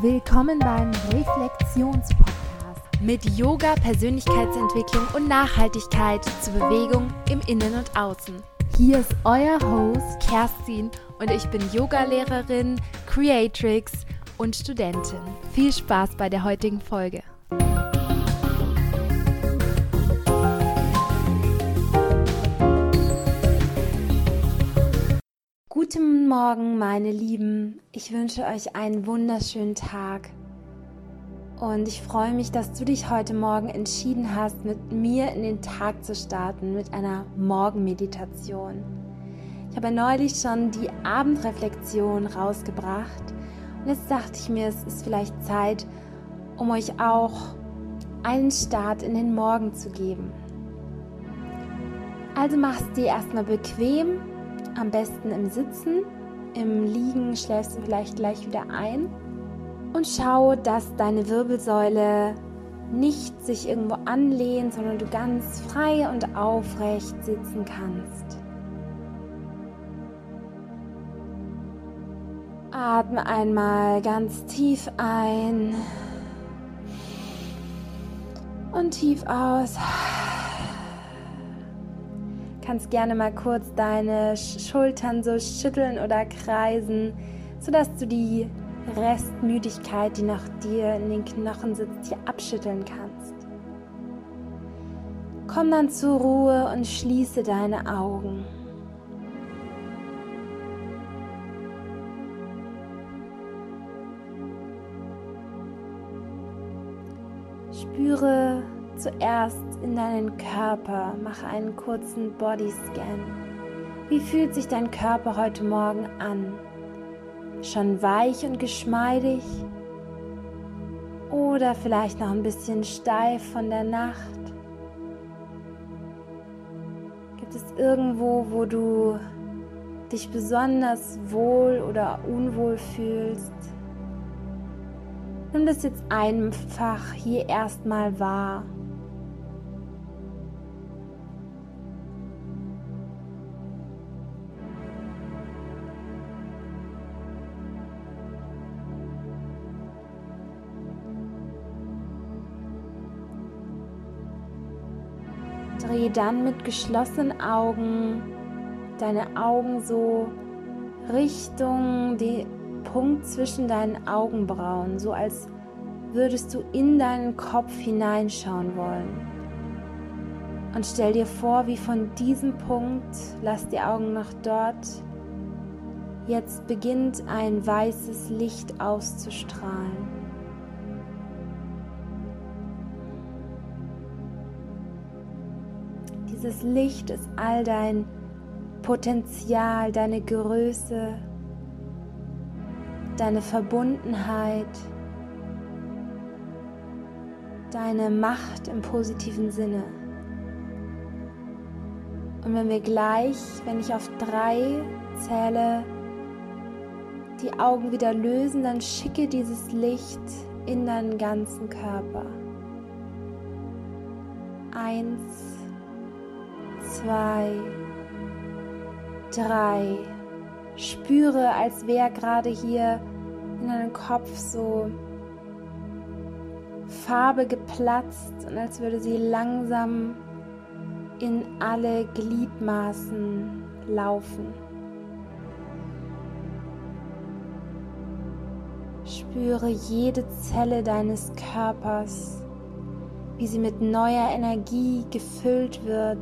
Willkommen beim Reflexionspodcast mit Yoga, Persönlichkeitsentwicklung und Nachhaltigkeit zur Bewegung im Innen und Außen. Hier ist euer Host Kerstin und ich bin Yogalehrerin, Creatrix und Studentin. Viel Spaß bei der heutigen Folge. Guten Morgen, meine Lieben. Ich wünsche euch einen wunderschönen Tag. Und ich freue mich, dass du dich heute Morgen entschieden hast, mit mir in den Tag zu starten, mit einer Morgenmeditation. Ich habe neulich schon die Abendreflexion rausgebracht und jetzt dachte ich mir, es ist vielleicht Zeit, um euch auch einen Start in den Morgen zu geben. Also machst dir erstmal bequem am besten im Sitzen. Im Liegen schläfst du vielleicht gleich wieder ein. Und schau, dass deine Wirbelsäule nicht sich irgendwo anlehnt, sondern du ganz frei und aufrecht sitzen kannst. Atme einmal ganz tief ein und tief aus kannst gerne mal kurz deine Schultern so schütteln oder kreisen, sodass du die Restmüdigkeit, die nach dir in den Knochen sitzt, hier abschütteln kannst. Komm dann zur Ruhe und schließe deine Augen. Spüre zuerst in deinen Körper, mache einen kurzen Bodyscan. Wie fühlt sich dein Körper heute Morgen an? Schon weich und geschmeidig? Oder vielleicht noch ein bisschen steif von der Nacht? Gibt es irgendwo, wo du dich besonders wohl oder unwohl fühlst? Nimm das jetzt einfach hier erstmal wahr. Dreh dann mit geschlossenen Augen deine Augen so Richtung den Punkt zwischen deinen Augenbrauen, so als würdest du in deinen Kopf hineinschauen wollen. Und stell dir vor, wie von diesem Punkt, lass die Augen noch dort, jetzt beginnt ein weißes Licht auszustrahlen. Dieses Licht ist all dein Potenzial, deine Größe, deine Verbundenheit, deine Macht im positiven Sinne. Und wenn wir gleich, wenn ich auf drei zähle, die Augen wieder lösen, dann schicke dieses Licht in deinen ganzen Körper. Eins, zwei, drei. Spüre, als wäre gerade hier in deinem Kopf so Farbe geplatzt und als würde sie langsam in alle Gliedmaßen laufen. Spüre jede Zelle deines Körpers, wie sie mit neuer Energie gefüllt wird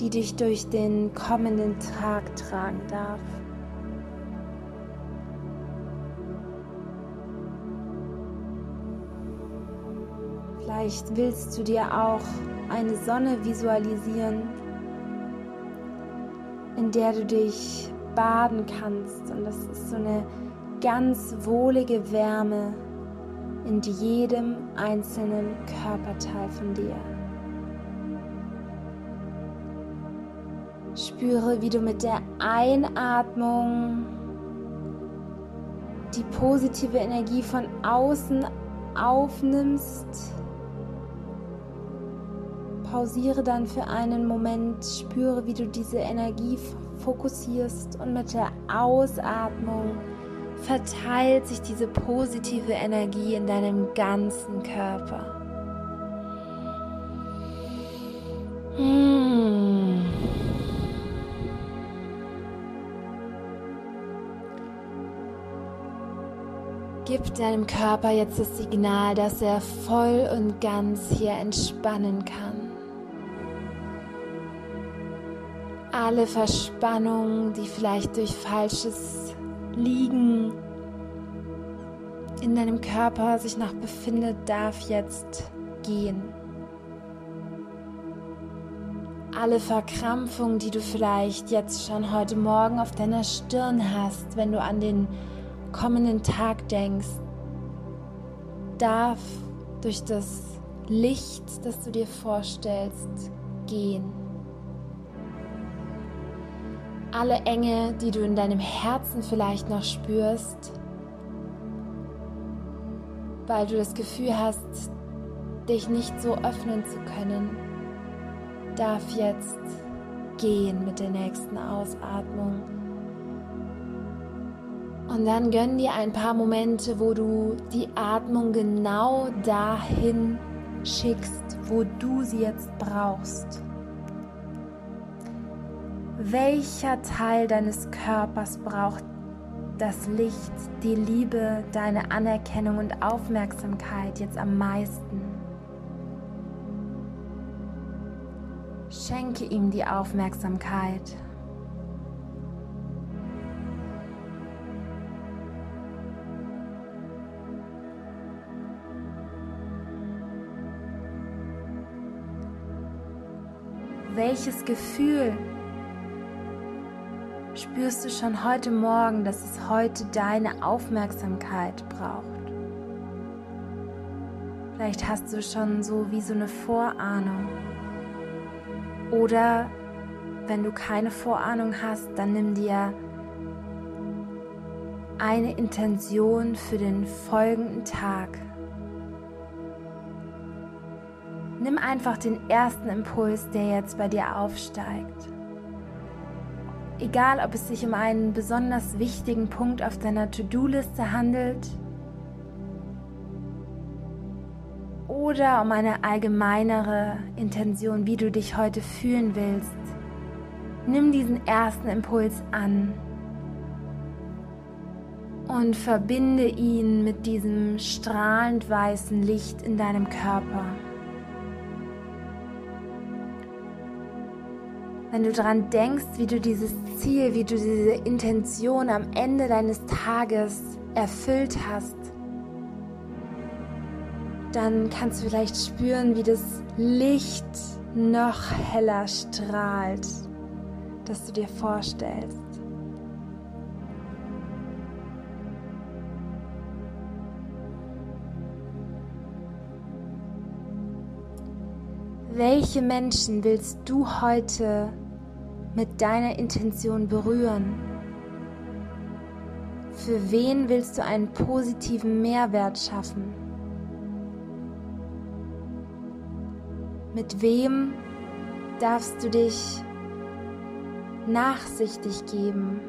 die dich durch den kommenden Tag tragen darf. Vielleicht willst du dir auch eine Sonne visualisieren, in der du dich baden kannst. Und das ist so eine ganz wohlige Wärme in jedem einzelnen Körperteil von dir. Spüre, wie du mit der Einatmung die positive Energie von außen aufnimmst. Pausiere dann für einen Moment, spüre, wie du diese Energie fokussierst und mit der Ausatmung verteilt sich diese positive Energie in deinem ganzen Körper. Gib deinem Körper jetzt das Signal, dass er voll und ganz hier entspannen kann. Alle Verspannungen, die vielleicht durch falsches Liegen in deinem Körper sich noch befindet, darf jetzt gehen. Alle Verkrampfungen, die du vielleicht jetzt schon heute Morgen auf deiner Stirn hast, wenn du an den kommenden Tag denkst, darf durch das Licht, das du dir vorstellst, gehen. Alle Enge, die du in deinem Herzen vielleicht noch spürst, weil du das Gefühl hast, dich nicht so öffnen zu können, darf jetzt gehen mit der nächsten Ausatmung. Und dann gönn dir ein paar Momente, wo du die Atmung genau dahin schickst, wo du sie jetzt brauchst. Welcher Teil deines Körpers braucht das Licht, die Liebe, deine Anerkennung und Aufmerksamkeit jetzt am meisten? Schenke ihm die Aufmerksamkeit. Welches Gefühl spürst du schon heute Morgen, dass es heute deine Aufmerksamkeit braucht? Vielleicht hast du schon so wie so eine Vorahnung. Oder wenn du keine Vorahnung hast, dann nimm dir eine Intention für den folgenden Tag. Nimm einfach den ersten Impuls, der jetzt bei dir aufsteigt. Egal, ob es sich um einen besonders wichtigen Punkt auf deiner To-Do-Liste handelt oder um eine allgemeinere Intention, wie du dich heute fühlen willst. Nimm diesen ersten Impuls an und verbinde ihn mit diesem strahlend weißen Licht in deinem Körper. Wenn du daran denkst, wie du dieses Ziel, wie du diese Intention am Ende deines Tages erfüllt hast, dann kannst du vielleicht spüren, wie das Licht noch heller strahlt, das du dir vorstellst. Welche Menschen willst du heute mit deiner Intention berühren? Für wen willst du einen positiven Mehrwert schaffen? Mit wem darfst du dich nachsichtig geben?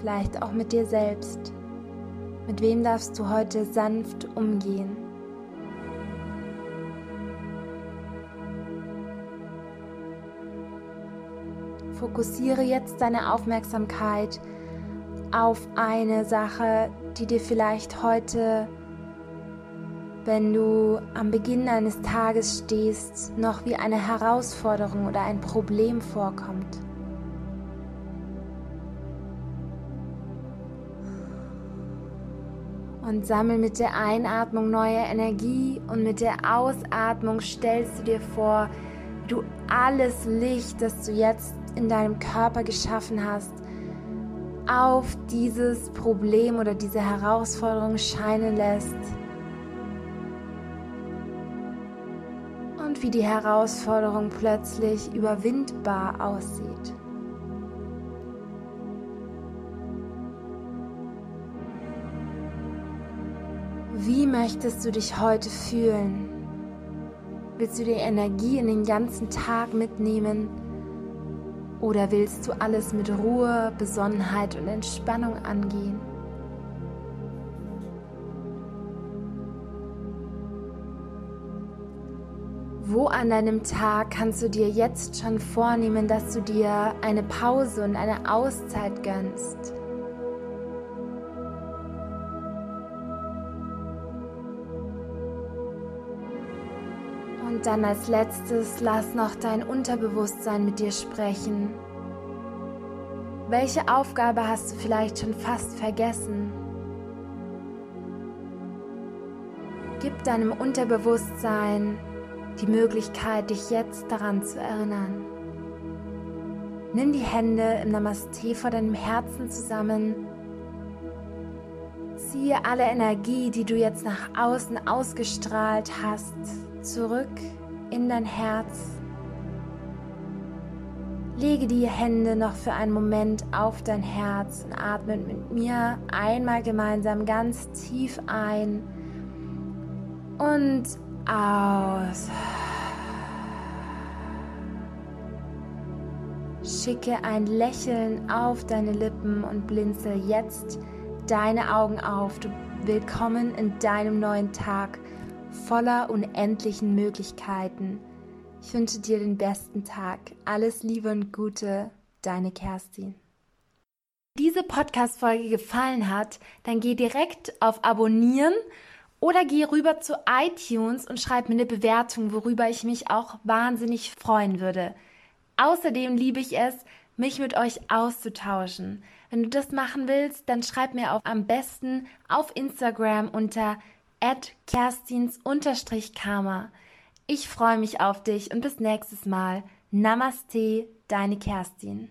Vielleicht auch mit dir selbst. Mit wem darfst du heute sanft umgehen? Fokussiere jetzt deine Aufmerksamkeit auf eine Sache, die dir vielleicht heute, wenn du am Beginn eines Tages stehst, noch wie eine Herausforderung oder ein Problem vorkommt. Und sammel mit der Einatmung neue Energie und mit der Ausatmung stellst du dir vor, du alles Licht, das du jetzt in deinem Körper geschaffen hast, auf dieses Problem oder diese Herausforderung scheinen lässt. Und wie die Herausforderung plötzlich überwindbar aussieht. Wie möchtest du dich heute fühlen? Willst du die Energie in den ganzen Tag mitnehmen? Oder willst du alles mit Ruhe, Besonnenheit und Entspannung angehen? Wo an deinem Tag kannst du dir jetzt schon vornehmen, dass du dir eine Pause und eine Auszeit gönnst? Und dann als letztes lass noch dein Unterbewusstsein mit dir sprechen. Welche Aufgabe hast du vielleicht schon fast vergessen? Gib deinem Unterbewusstsein die Möglichkeit, dich jetzt daran zu erinnern. Nimm die Hände im Namaste vor deinem Herzen zusammen. Ziehe alle Energie, die du jetzt nach außen ausgestrahlt hast, zurück in dein Herz. Lege die Hände noch für einen Moment auf dein Herz und atme mit mir einmal gemeinsam ganz tief ein und aus. Schicke ein Lächeln auf deine Lippen und blinzel jetzt deine Augen auf. Du willkommen in deinem neuen Tag voller unendlichen Möglichkeiten. Ich wünsche dir den besten Tag. Alles Liebe und Gute, deine Kerstin. Diese Podcast-Folge gefallen hat, dann geh direkt auf Abonnieren oder geh rüber zu iTunes und schreib mir eine Bewertung, worüber ich mich auch wahnsinnig freuen würde. Außerdem liebe ich es, mich mit euch auszutauschen. Wenn du das machen willst, dann schreib mir auch am besten auf Instagram unter kerstins-karma. Ich freue mich auf dich und bis nächstes Mal. Namaste, deine Kerstin.